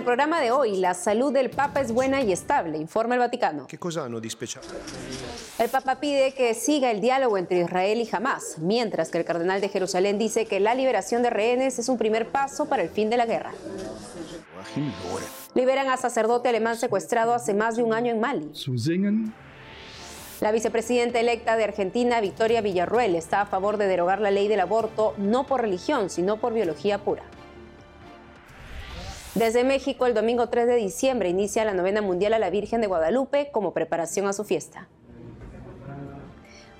el programa de hoy, la salud del Papa es buena y estable, informa el Vaticano. ¿Qué cosa speciale? El Papa pide que siga el diálogo entre Israel y Hamas, mientras que el cardenal de Jerusalén dice que la liberación de rehenes es un primer paso para el fin de la guerra. Liberan a sacerdote alemán secuestrado hace más de un año en Mali. La vicepresidenta electa de Argentina, Victoria Villarruel, está a favor de derogar la ley del aborto no por religión, sino por biología pura. Desde México, el domingo 3 de diciembre inicia la novena mundial a la Virgen de Guadalupe como preparación a su fiesta.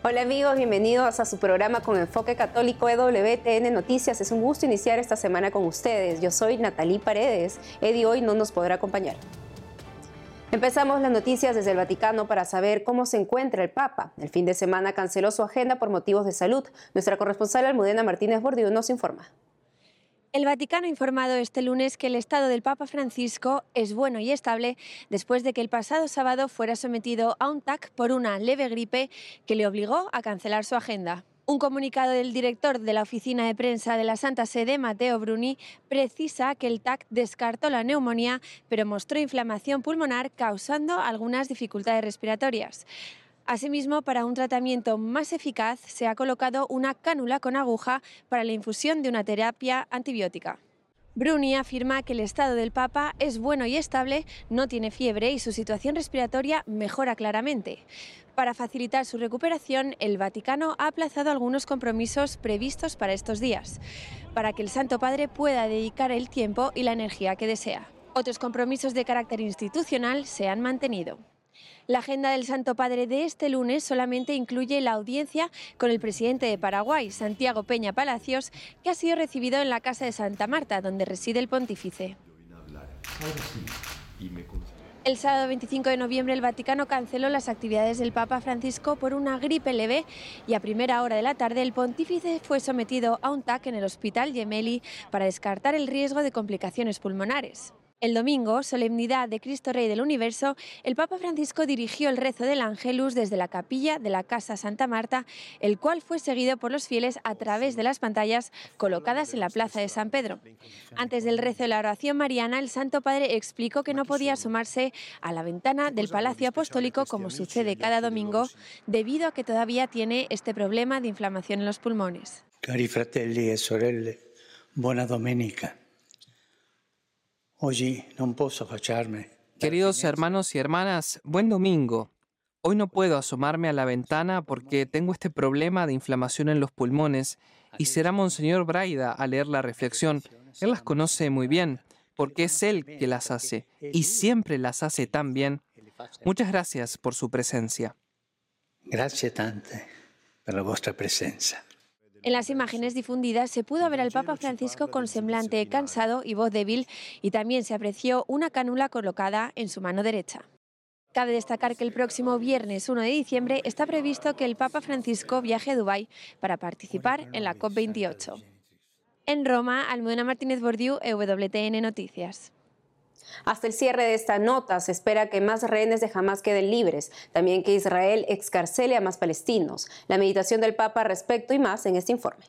Hola amigos, bienvenidos a su programa con enfoque católico EWTN Noticias. Es un gusto iniciar esta semana con ustedes. Yo soy Natalie Paredes. Eddie hoy no nos podrá acompañar. Empezamos las noticias desde el Vaticano para saber cómo se encuentra el Papa. El fin de semana canceló su agenda por motivos de salud. Nuestra corresponsal Almudena Martínez Bordiú nos informa. El Vaticano ha informado este lunes que el estado del Papa Francisco es bueno y estable después de que el pasado sábado fuera sometido a un TAC por una leve gripe que le obligó a cancelar su agenda. Un comunicado del director de la oficina de prensa de la Santa Sede, Mateo Bruni, precisa que el TAC descartó la neumonía, pero mostró inflamación pulmonar causando algunas dificultades respiratorias. Asimismo, para un tratamiento más eficaz, se ha colocado una cánula con aguja para la infusión de una terapia antibiótica. Bruni afirma que el estado del Papa es bueno y estable, no tiene fiebre y su situación respiratoria mejora claramente. Para facilitar su recuperación, el Vaticano ha aplazado algunos compromisos previstos para estos días, para que el Santo Padre pueda dedicar el tiempo y la energía que desea. Otros compromisos de carácter institucional se han mantenido. La agenda del Santo Padre de este lunes solamente incluye la audiencia con el presidente de Paraguay, Santiago Peña Palacios, que ha sido recibido en la Casa de Santa Marta, donde reside el pontífice. El sábado 25 de noviembre el Vaticano canceló las actividades del Papa Francisco por una gripe leve y a primera hora de la tarde el pontífice fue sometido a un TAC en el Hospital Gemelli para descartar el riesgo de complicaciones pulmonares. El domingo, solemnidad de Cristo Rey del Universo, el Papa Francisco dirigió el rezo del Ángelus desde la capilla de la Casa Santa Marta, el cual fue seguido por los fieles a través de las pantallas colocadas en la Plaza de San Pedro. Antes del rezo de la oración mariana, el Santo Padre explicó que no podía asomarse a la ventana del Palacio Apostólico como sucede cada domingo, debido a que todavía tiene este problema de inflamación en los pulmones. Cari fratelli e sorelle, buona domenica. Queridos hermanos y hermanas, buen domingo. Hoy no puedo asomarme a la ventana porque tengo este problema de inflamación en los pulmones y será Monseñor Braida a leer la reflexión. Él las conoce muy bien porque es él que las hace y siempre las hace tan bien. Muchas gracias por su presencia. Gracias tante por la vuestra presencia. En las imágenes difundidas se pudo ver al Papa Francisco con semblante cansado y voz débil y también se apreció una cánula colocada en su mano derecha. Cabe destacar que el próximo viernes 1 de diciembre está previsto que el Papa Francisco viaje a Dubái para participar en la COP28. En Roma, Almudena Martínez Bordiú, EWTN Noticias. Hasta el cierre de esta nota se espera que más rehenes de Hamas queden libres, también que Israel excarcele a más palestinos. La meditación del Papa respecto y más en este informe.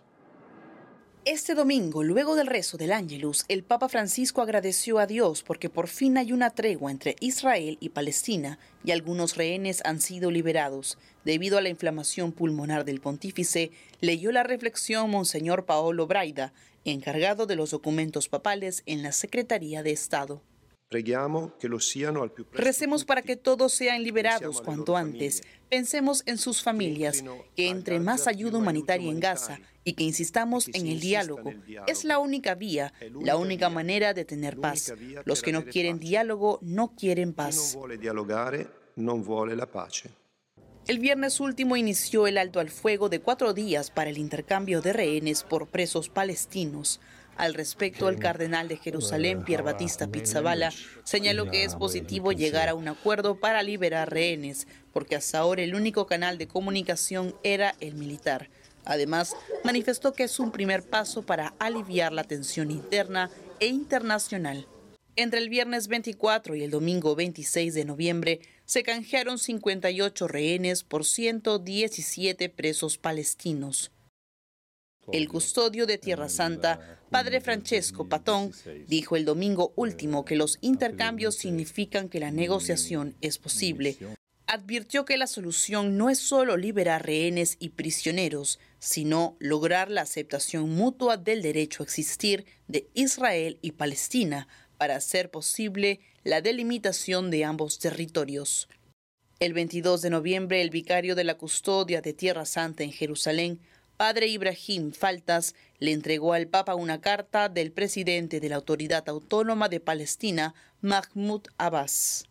Este domingo, luego del rezo del Ángelus, el Papa Francisco agradeció a Dios porque por fin hay una tregua entre Israel y Palestina y algunos rehenes han sido liberados. Debido a la inflamación pulmonar del pontífice, leyó la reflexión Monseñor Paolo Braida, encargado de los documentos papales en la Secretaría de Estado. Recemos para que todos sean liberados cuanto antes. Pensemos en sus familias, que entre más ayuda humanitaria en Gaza y que insistamos en el diálogo. Es la única vía, la única manera de tener paz. Los que no quieren diálogo no quieren paz. El viernes último inició el alto al fuego de cuatro días para el intercambio de rehenes por presos palestinos. Al respecto, el cardenal de Jerusalén, Pierre Batista Pizzabala, señaló que es positivo llegar a un acuerdo para liberar rehenes, porque hasta ahora el único canal de comunicación era el militar. Además, manifestó que es un primer paso para aliviar la tensión interna e internacional. Entre el viernes 24 y el domingo 26 de noviembre se canjearon 58 rehenes por 117 presos palestinos. El custodio de Tierra Santa, Padre Francesco Patón, dijo el domingo último que los intercambios significan que la negociación es posible. Advirtió que la solución no es solo liberar rehenes y prisioneros, sino lograr la aceptación mutua del derecho a existir de Israel y Palestina para hacer posible la delimitación de ambos territorios. El 22 de noviembre, el vicario de la custodia de Tierra Santa en Jerusalén padre Ibrahim Faltas le entregó al Papa una carta del presidente de la Autoridad Autónoma de Palestina, Mahmoud Abbas.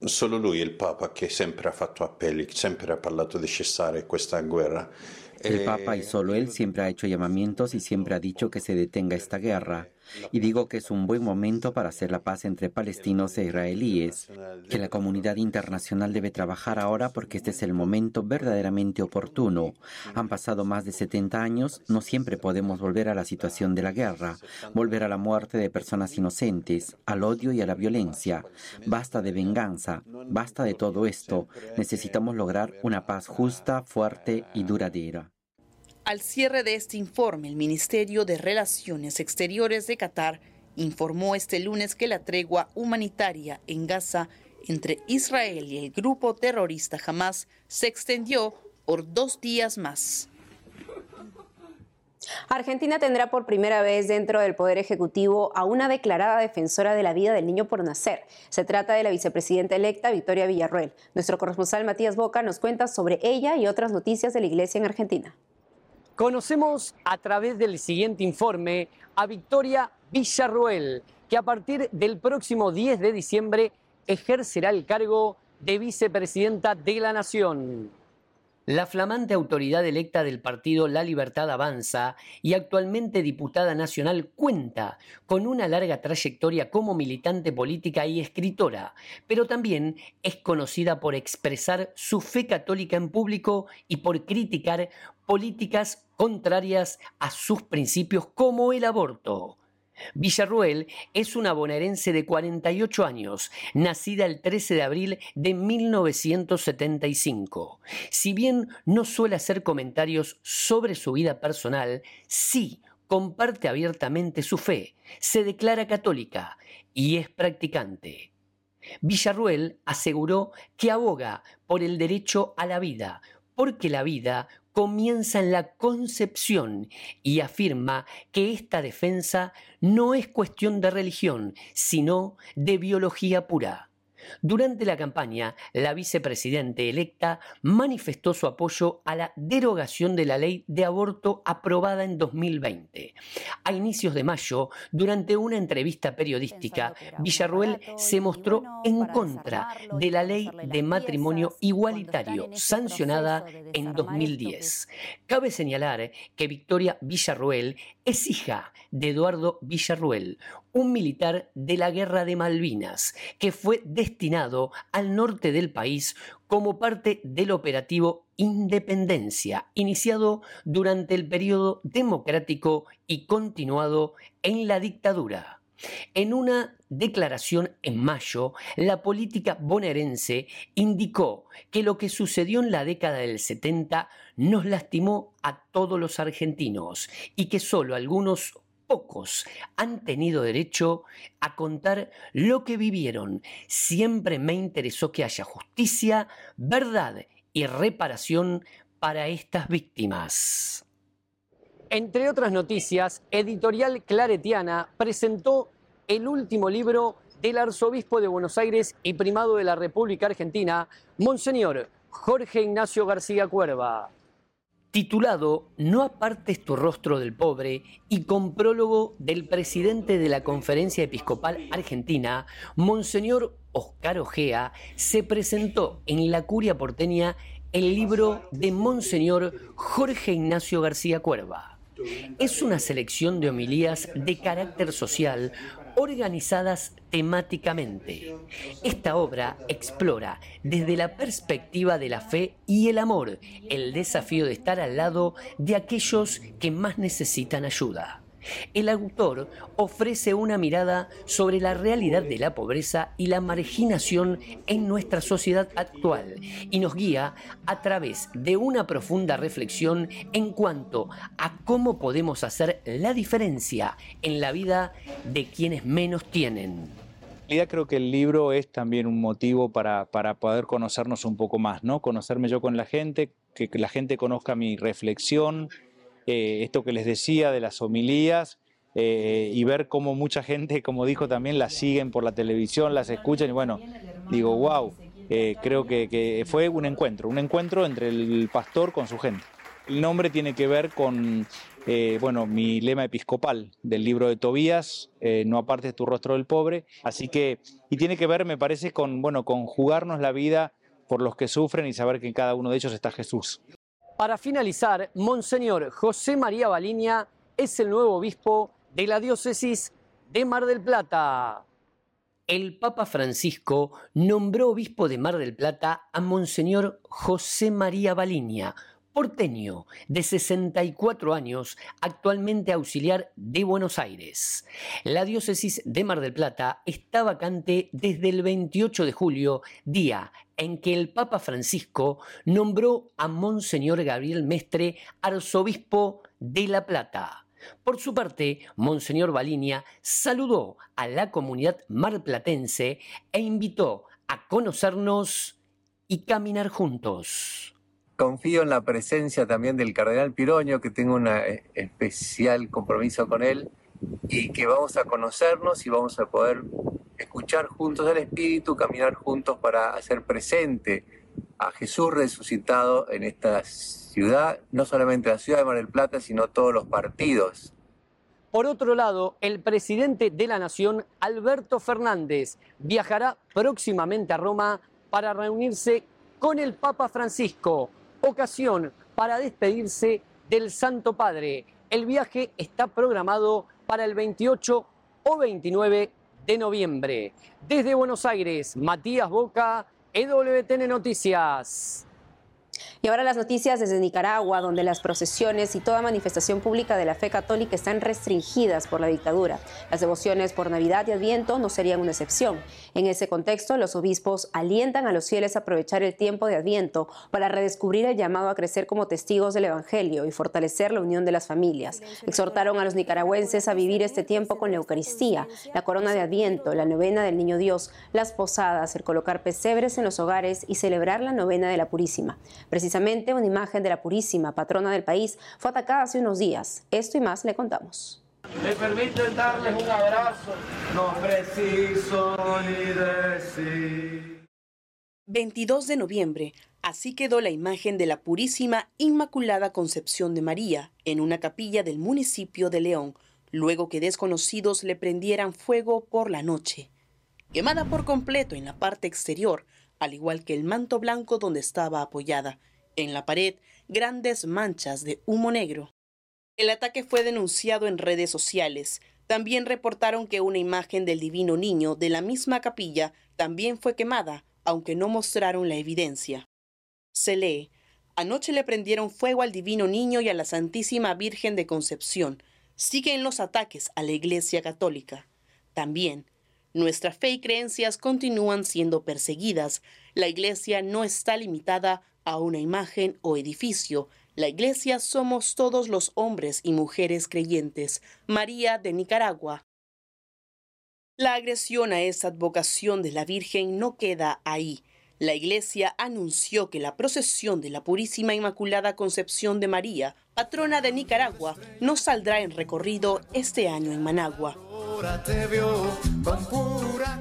Solo lui, il Papa, che sempre ha fatto appelli, sempre ha parlato di cessare questa guerra. El Papa y solo él siempre ha hecho llamamientos y siempre ha dicho que se detenga esta guerra. Y digo que es un buen momento para hacer la paz entre palestinos e israelíes, que la comunidad internacional debe trabajar ahora porque este es el momento verdaderamente oportuno. Han pasado más de 70 años, no siempre podemos volver a la situación de la guerra, volver a la muerte de personas inocentes, al odio y a la violencia. Basta de venganza, basta de todo esto. Necesitamos lograr una paz justa, fuerte y duradera. Al cierre de este informe, el Ministerio de Relaciones Exteriores de Qatar informó este lunes que la tregua humanitaria en Gaza entre Israel y el grupo terrorista Hamas se extendió por dos días más. Argentina tendrá por primera vez dentro del Poder Ejecutivo a una declarada defensora de la vida del niño por nacer. Se trata de la vicepresidenta electa Victoria Villarruel. Nuestro corresponsal Matías Boca nos cuenta sobre ella y otras noticias de la Iglesia en Argentina. Conocemos a través del siguiente informe a Victoria Villarruel, que a partir del próximo 10 de diciembre ejercerá el cargo de vicepresidenta de la Nación. La flamante autoridad electa del partido La Libertad Avanza y actualmente diputada nacional cuenta con una larga trayectoria como militante política y escritora, pero también es conocida por expresar su fe católica en público y por criticar políticas contrarias a sus principios como el aborto. Villarruel es una bonaerense de 48 años, nacida el 13 de abril de 1975. Si bien no suele hacer comentarios sobre su vida personal, sí comparte abiertamente su fe, se declara católica y es practicante. Villarruel aseguró que aboga por el derecho a la vida, porque la vida comienza en la concepción y afirma que esta defensa no es cuestión de religión, sino de biología pura. Durante la campaña, la vicepresidente electa manifestó su apoyo a la derogación de la ley de aborto aprobada en 2020. A inicios de mayo, durante una entrevista periodística, Villarruel se mostró en contra de la ley de matrimonio igualitario sancionada en 2010. Cabe señalar que Victoria Villarruel es hija de Eduardo Villarruel, un militar de la Guerra de Malvinas, que fue destinado al norte del país como parte del operativo Independencia, iniciado durante el periodo democrático y continuado en la dictadura. En una declaración en mayo, la política bonaerense indicó que lo que sucedió en la década del 70 nos lastimó a todos los argentinos y que solo algunos pocos han tenido derecho a contar lo que vivieron. Siempre me interesó que haya justicia, verdad y reparación para estas víctimas. Entre otras noticias, Editorial Claretiana presentó el último libro del arzobispo de Buenos Aires y primado de la República Argentina, Monseñor Jorge Ignacio García Cuerva titulado No apartes tu rostro del pobre y con prólogo del presidente de la Conferencia Episcopal Argentina, Monseñor Oscar Ojea, se presentó en la curia porteña el libro de Monseñor Jorge Ignacio García Cuerva. Es una selección de homilías de carácter social organizadas temáticamente. Esta obra explora desde la perspectiva de la fe y el amor el desafío de estar al lado de aquellos que más necesitan ayuda. El autor ofrece una mirada sobre la realidad de la pobreza y la marginación en nuestra sociedad actual y nos guía a través de una profunda reflexión en cuanto a cómo podemos hacer la diferencia en la vida de quienes menos tienen. En realidad creo que el libro es también un motivo para, para, poder conocernos un poco más, ¿no? Conocerme yo con la gente, que la gente conozca mi reflexión, eh, esto que les decía de las homilías eh, y ver cómo mucha gente, como dijo también, las siguen por la televisión, las escuchan y bueno, digo, wow, eh, creo que, fue un encuentro, un encuentro entre el pastor con su gente. El nombre tiene que ver con, bueno, mi lema episcopal del libro de Tobías, no apartes tu rostro del pobre, así que, y tiene que ver, me parece, con, bueno, con jugarnos la vida por los que sufren y saber que en cada uno de ellos está Jesús. Para finalizar, Monseñor José María Baliña es el nuevo obispo de la diócesis de Mar del Plata. El Papa Francisco nombró obispo de Mar del Plata a Monseñor José María Baliña, porteño de 64 años, actualmente auxiliar de Buenos Aires. La diócesis de Mar del Plata está vacante desde el 28 de julio, día en que el Papa Francisco nombró a Monseñor Gabriel Mestre arzobispo de La Plata. Por su parte, Monseñor Balinia saludó a la comunidad marplatense e invitó a conocernos y caminar juntos. Confío en la presencia también del cardenal Piroño, que tengo un especial compromiso con él y que vamos a conocernos y vamos a poder escuchar juntos al Espíritu, caminar juntos para hacer presente a Jesús resucitado en esta ciudad, no solamente la ciudad de Mar del Plata, sino todos los partidos. Por otro lado, el presidente de la Nación, Alberto Fernández, viajará próximamente a Roma para reunirse con el Papa Francisco, ocasión para despedirse del Santo Padre. El viaje está programado para el 28 o 29 de noviembre. Desde Buenos Aires, Matías Boca, EWTN Noticias. Y ahora las noticias desde Nicaragua, donde las procesiones y toda manifestación pública de la fe católica están restringidas por la dictadura. Las devociones por Navidad y Adviento no serían una excepción. En ese contexto, los obispos alientan a los fieles a aprovechar el tiempo de Adviento para redescubrir el llamado a crecer como testigos del Evangelio y fortalecer la unión de las familias. Exhortaron a los nicaragüenses a vivir este tiempo con la Eucaristía, la corona de Adviento, la novena del Niño Dios, las posadas, el colocar pesebres en los hogares y celebrar la novena de la Purísima. Precisamente una imagen de la Purísima, patrona del país, fue atacada hace unos días. Esto y más le contamos. Me permiten darles un abrazo, no preciso ni decir. 22 de noviembre, así quedó la imagen de la Purísima Inmaculada Concepción de María en una capilla del municipio de León, luego que desconocidos le prendieran fuego por la noche. Quemada por completo en la parte exterior, al igual que el manto blanco donde estaba apoyada. En la pared, grandes manchas de humo negro. El ataque fue denunciado en redes sociales. También reportaron que una imagen del Divino Niño de la misma capilla también fue quemada, aunque no mostraron la evidencia. Se lee, anoche le prendieron fuego al Divino Niño y a la Santísima Virgen de Concepción. Siguen los ataques a la Iglesia Católica. También, nuestra fe y creencias continúan siendo perseguidas. La Iglesia no está limitada a una imagen o edificio, la iglesia somos todos los hombres y mujeres creyentes. María de Nicaragua. La agresión a esa advocación de la Virgen no queda ahí. La iglesia anunció que la procesión de la Purísima Inmaculada Concepción de María, patrona de Nicaragua, no saldrá en recorrido este año en Managua.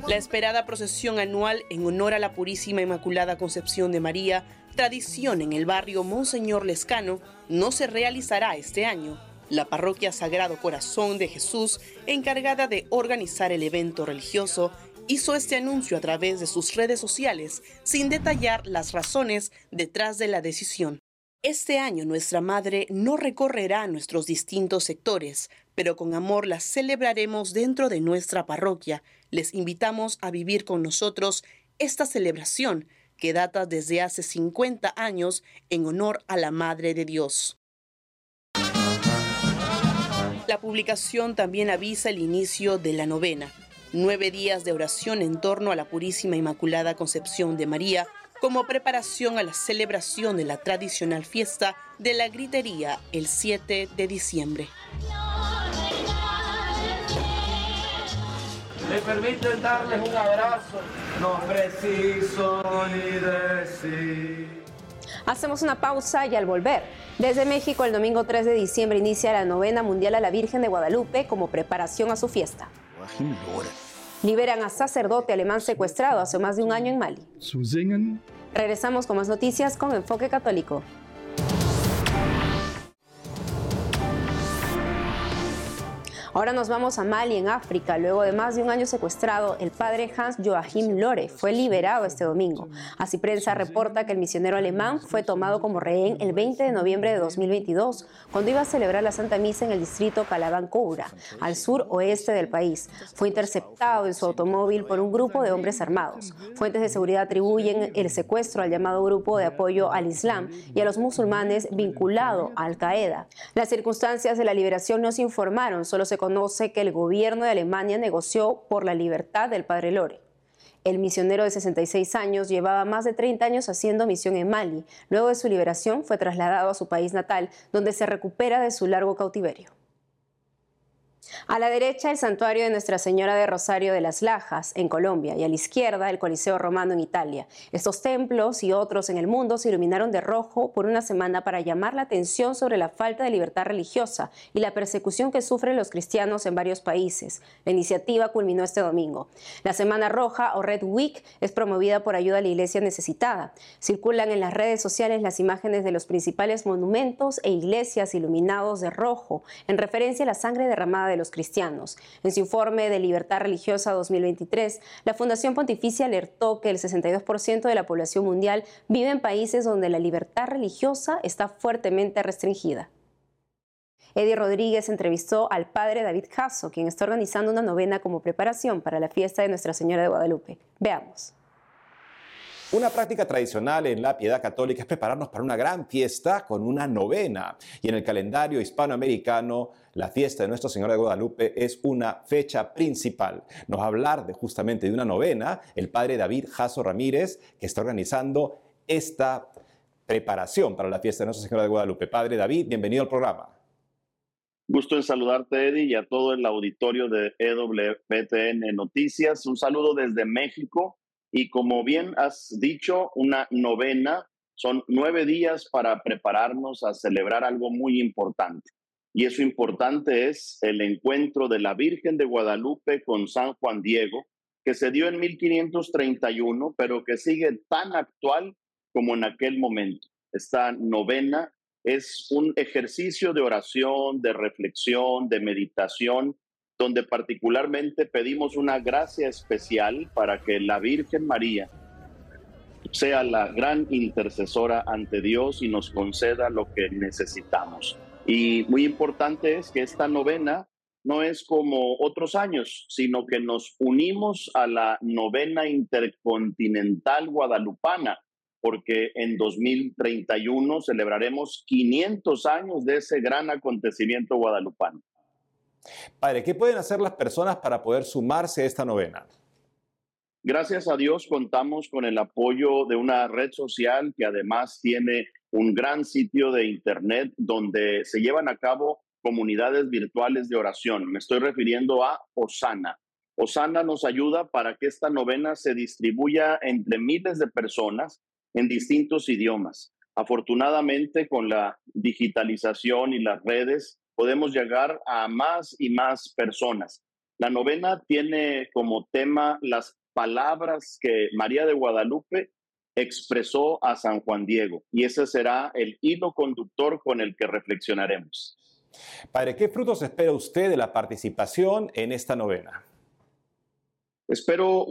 La esperada procesión anual en honor a la Purísima Inmaculada Concepción de María tradición en el barrio Monseñor Lescano no se realizará este año. La parroquia Sagrado Corazón de Jesús, encargada de organizar el evento religioso, hizo este anuncio a través de sus redes sociales sin detallar las razones detrás de la decisión. Este año nuestra Madre no recorrerá nuestros distintos sectores, pero con amor la celebraremos dentro de nuestra parroquia. Les invitamos a vivir con nosotros esta celebración que data desde hace 50 años en honor a la Madre de Dios. La publicación también avisa el inicio de la novena, nueve días de oración en torno a la Purísima Inmaculada Concepción de María, como preparación a la celebración de la tradicional fiesta de la gritería el 7 de diciembre. Me permiten darles un abrazo, no preciso ni decir. Hacemos una pausa y al volver, desde México el domingo 3 de diciembre inicia la novena mundial a la Virgen de Guadalupe como preparación a su fiesta. Liberan a sacerdote alemán secuestrado hace más de un año en Mali. Regresamos con más noticias con Enfoque Católico. Ahora nos vamos a Mali, en África. Luego de más de un año secuestrado, el padre Hans Joachim Lore fue liberado este domingo. Así prensa reporta que el misionero alemán fue tomado como rehén el 20 de noviembre de 2022, cuando iba a celebrar la Santa Misa en el distrito Calaban-Coura, al sur oeste del país. Fue interceptado en su automóvil por un grupo de hombres armados. Fuentes de seguridad atribuyen el secuestro al llamado Grupo de Apoyo al Islam y a los musulmanes vinculado a Al-Qaeda. Las circunstancias de la liberación no se informaron, solo se conoce que el gobierno de Alemania negoció por la libertad del padre Lore. El misionero de 66 años llevaba más de 30 años haciendo misión en Mali. Luego de su liberación fue trasladado a su país natal, donde se recupera de su largo cautiverio. A la derecha, el santuario de Nuestra Señora de Rosario de las Lajas, en Colombia, y a la izquierda, el Coliseo Romano en Italia. Estos templos y otros en el mundo se iluminaron de rojo por una semana para llamar la atención sobre la falta de libertad religiosa y la persecución que sufren los cristianos en varios países. La iniciativa culminó este domingo. La Semana Roja o Red Week es promovida por ayuda a la iglesia necesitada. Circulan en las redes sociales las imágenes de los principales monumentos e iglesias iluminados de rojo, en referencia a la sangre derramada de los cristianos. En su informe de Libertad Religiosa 2023, la Fundación Pontificia alertó que el 62% de la población mundial vive en países donde la libertad religiosa está fuertemente restringida. Eddie Rodríguez entrevistó al padre David Caso, quien está organizando una novena como preparación para la fiesta de Nuestra Señora de Guadalupe. Veamos. Una práctica tradicional en la piedad católica es prepararnos para una gran fiesta con una novena. Y en el calendario hispanoamericano, la fiesta de Nuestra Señora de Guadalupe es una fecha principal. Nos va a hablar de justamente de una novena el padre David Jasso Ramírez, que está organizando esta preparación para la fiesta de Nuestra Señora de Guadalupe. Padre David, bienvenido al programa. Gusto en saludarte, Eddie, y a todo el auditorio de EWTN Noticias. Un saludo desde México y como bien has dicho, una novena son nueve días para prepararnos a celebrar algo muy importante. Y eso importante es el encuentro de la Virgen de Guadalupe con San Juan Diego, que se dio en 1531, pero que sigue tan actual como en aquel momento. Esta novena es un ejercicio de oración, de reflexión, de meditación donde particularmente pedimos una gracia especial para que la Virgen María sea la gran intercesora ante Dios y nos conceda lo que necesitamos. Y muy importante es que esta novena no es como otros años, sino que nos unimos a la novena intercontinental guadalupana, porque en 2031 celebraremos 500 años de ese gran acontecimiento guadalupano. Padre, ¿qué pueden hacer las personas para poder sumarse a esta novena? Gracias a Dios contamos con el apoyo de una red social que además tiene un gran sitio de internet donde se llevan a cabo comunidades virtuales de oración. Me estoy refiriendo a Osana. Osana nos ayuda para que esta novena se distribuya entre miles de personas en distintos idiomas. Afortunadamente, con la digitalización y las redes, podemos llegar a más y más personas. La novena tiene como tema las palabras que María de Guadalupe expresó a San Juan Diego y ese será el hilo conductor con el que reflexionaremos. Padre, ¿qué frutos espera usted de la participación en esta novena? Espero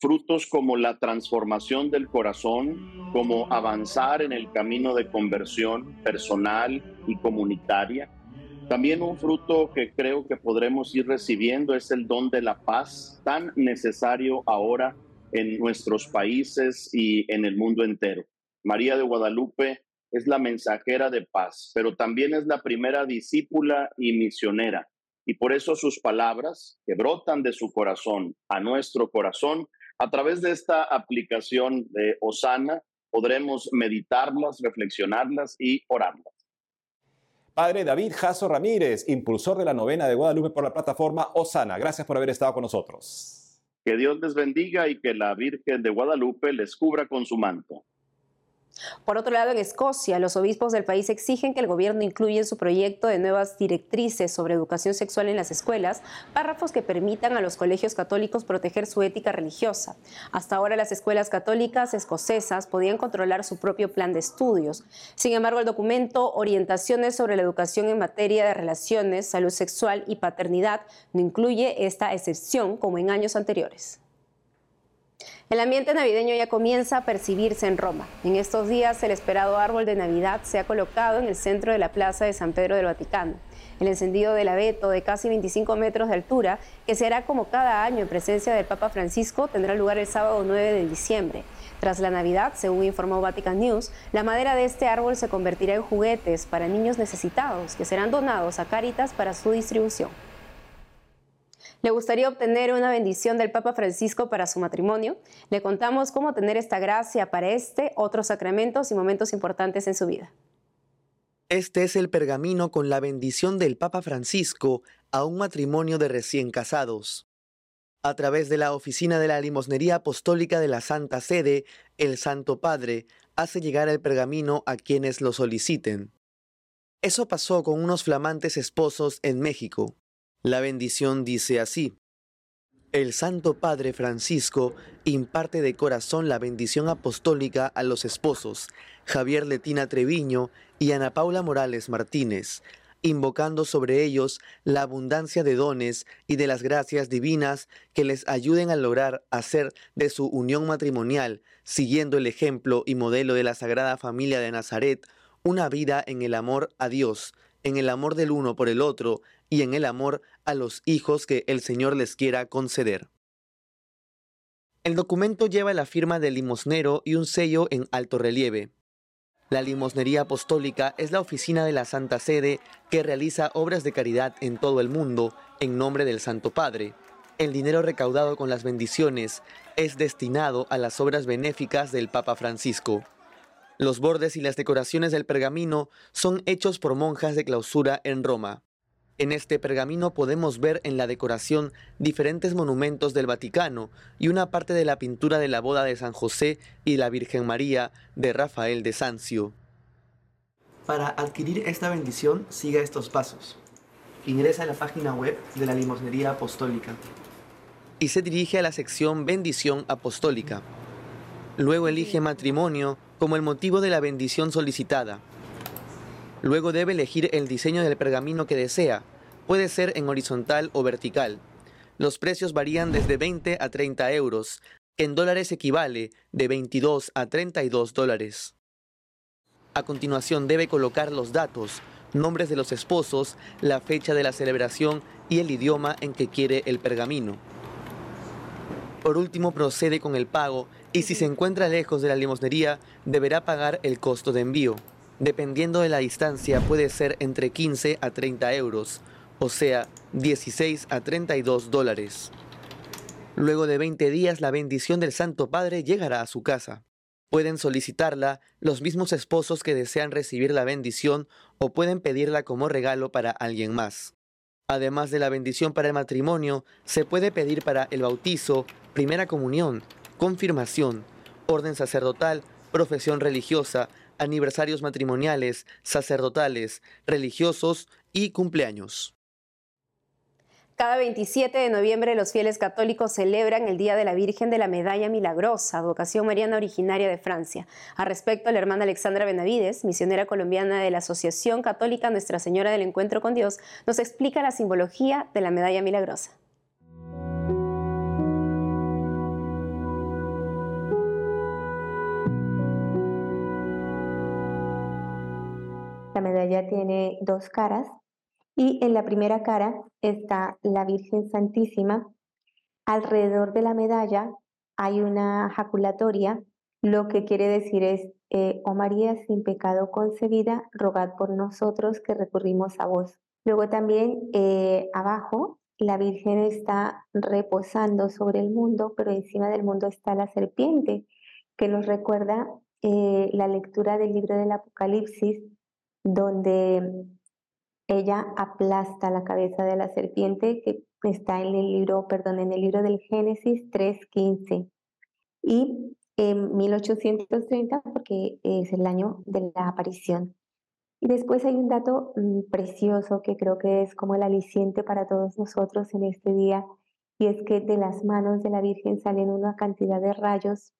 frutos como la transformación del corazón, como avanzar en el camino de conversión personal y comunitaria, también un fruto que creo que podremos ir recibiendo es el don de la paz, tan necesario ahora en nuestros países y en el mundo entero. María de Guadalupe es la mensajera de paz, pero también es la primera discípula y misionera. Y por eso sus palabras, que brotan de su corazón a nuestro corazón, a través de esta aplicación de Osana, podremos meditarlas, reflexionarlas y orarlas. Padre David Jasso Ramírez, impulsor de la novena de Guadalupe por la plataforma Osana. Gracias por haber estado con nosotros. Que Dios les bendiga y que la Virgen de Guadalupe les cubra con su manto. Por otro lado, en Escocia, los obispos del país exigen que el gobierno incluya en su proyecto de nuevas directrices sobre educación sexual en las escuelas párrafos que permitan a los colegios católicos proteger su ética religiosa. Hasta ahora las escuelas católicas escocesas podían controlar su propio plan de estudios. Sin embargo, el documento Orientaciones sobre la educación en materia de relaciones, salud sexual y paternidad no incluye esta excepción como en años anteriores. El ambiente navideño ya comienza a percibirse en Roma. En estos días el esperado árbol de Navidad se ha colocado en el centro de la Plaza de San Pedro del Vaticano. El encendido del abeto de casi 25 metros de altura, que se hará como cada año en presencia del Papa Francisco, tendrá lugar el sábado 9 de diciembre. Tras la Navidad, según informó Vatican News, la madera de este árbol se convertirá en juguetes para niños necesitados que serán donados a Cáritas para su distribución. ¿Le gustaría obtener una bendición del Papa Francisco para su matrimonio? Le contamos cómo tener esta gracia para este, otros sacramentos y momentos importantes en su vida. Este es el pergamino con la bendición del Papa Francisco a un matrimonio de recién casados. A través de la oficina de la limosnería apostólica de la Santa Sede, el Santo Padre hace llegar el pergamino a quienes lo soliciten. Eso pasó con unos flamantes esposos en México. La bendición dice así. El Santo Padre Francisco imparte de corazón la bendición apostólica a los esposos Javier Letina Treviño y Ana Paula Morales Martínez, invocando sobre ellos la abundancia de dones y de las gracias divinas que les ayuden a lograr hacer de su unión matrimonial, siguiendo el ejemplo y modelo de la Sagrada Familia de Nazaret, una vida en el amor a Dios, en el amor del uno por el otro y en el amor a los hijos que el Señor les quiera conceder. El documento lleva la firma del limosnero y un sello en alto relieve. La limosnería apostólica es la oficina de la Santa Sede que realiza obras de caridad en todo el mundo en nombre del Santo Padre. El dinero recaudado con las bendiciones es destinado a las obras benéficas del Papa Francisco. Los bordes y las decoraciones del pergamino son hechos por monjas de clausura en Roma. En este pergamino podemos ver en la decoración diferentes monumentos del Vaticano y una parte de la pintura de la boda de San José y la Virgen María de Rafael de Sancio. Para adquirir esta bendición, siga estos pasos. Ingresa a la página web de la Limosnería Apostólica y se dirige a la sección Bendición Apostólica. Luego elige matrimonio como el motivo de la bendición solicitada Luego debe elegir el diseño del pergamino que desea. Puede ser en horizontal o vertical. Los precios varían desde 20 a 30 euros. En dólares equivale de 22 a 32 dólares. A continuación debe colocar los datos, nombres de los esposos, la fecha de la celebración y el idioma en que quiere el pergamino. Por último procede con el pago y si se encuentra lejos de la limosnería deberá pagar el costo de envío. Dependiendo de la distancia puede ser entre 15 a 30 euros, o sea, 16 a 32 dólares. Luego de 20 días la bendición del Santo Padre llegará a su casa. Pueden solicitarla los mismos esposos que desean recibir la bendición o pueden pedirla como regalo para alguien más. Además de la bendición para el matrimonio, se puede pedir para el bautizo, primera comunión, confirmación, orden sacerdotal, profesión religiosa, aniversarios matrimoniales, sacerdotales, religiosos y cumpleaños. Cada 27 de noviembre los fieles católicos celebran el Día de la Virgen de la Medalla Milagrosa, vocación mariana originaria de Francia. A respecto, la hermana Alexandra Benavides, misionera colombiana de la Asociación Católica Nuestra Señora del Encuentro con Dios, nos explica la simbología de la Medalla Milagrosa. Medalla tiene dos caras y en la primera cara está la Virgen Santísima. Alrededor de la medalla hay una jaculatoria lo que quiere decir es, eh, oh María, sin pecado concebida, rogad por nosotros que recurrimos a vos. Luego también eh, abajo, la Virgen está reposando sobre el mundo, pero encima del mundo está la serpiente, que nos recuerda eh, la lectura del libro del Apocalipsis, donde ella aplasta la cabeza de la serpiente que está en el libro, perdón, en el libro del Génesis 3.15. Y en 1830, porque es el año de la aparición. Y después hay un dato mm, precioso que creo que es como el aliciente para todos nosotros en este día, y es que de las manos de la Virgen salen una cantidad de rayos,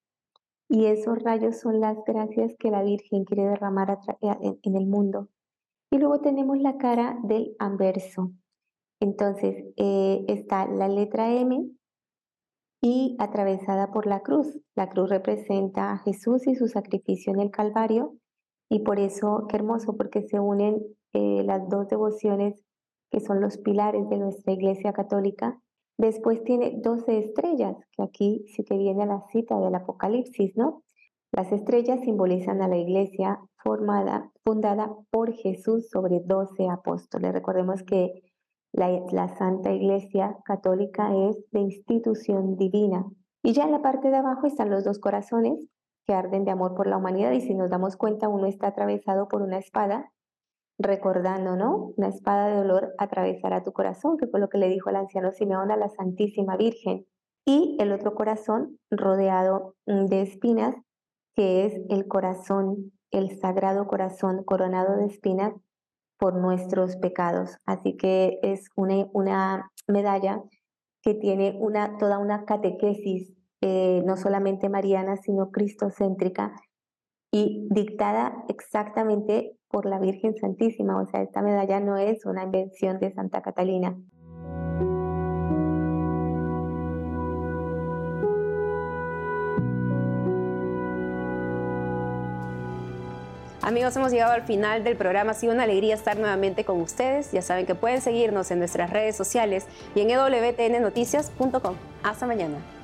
y esos rayos son las gracias que la Virgen quiere derramar eh, en el mundo. Y luego tenemos la cara del anverso. Entonces eh, está la letra M y atravesada por la cruz. La cruz representa a Jesús y su sacrificio en el Calvario y por eso, qué hermoso, porque se unen eh, las dos devociones que son los pilares de nuestra Iglesia Católica. Después tiene 12 estrellas, que aquí sí que viene a la cita del Apocalipsis, ¿no? Las estrellas simbolizan a la iglesia formada, fundada por Jesús sobre 12 apóstoles. Recordemos que la, Santa Iglesia Católica es de institución divina. Y ya en la parte de abajo están los dos corazones que arden de amor por la humanidad y si nos damos cuenta uno está atravesado por una espada, recordando, ¿no? Una espada de dolor atravesará tu corazón, que fue lo que le dijo el anciano Simeón a la Santísima Virgen. Y el otro corazón rodeado mm, de espinas, que es el corazón, el sagrado corazón coronado de espinas por nuestros pecados. Así que es una, una medalla que tiene una, toda una catequesis, eh, no solamente mariana, sino cristocéntrica, y dictada exactamente por la Virgen Santísima. O sea, esta medalla no es una invención de Santa Catalina. Amigos, hemos llegado al final del programa. Ha sido una alegría estar nuevamente con ustedes. Ya saben que pueden seguirnos en nuestras redes sociales y en ewtnnoticias.com. Hasta mañana.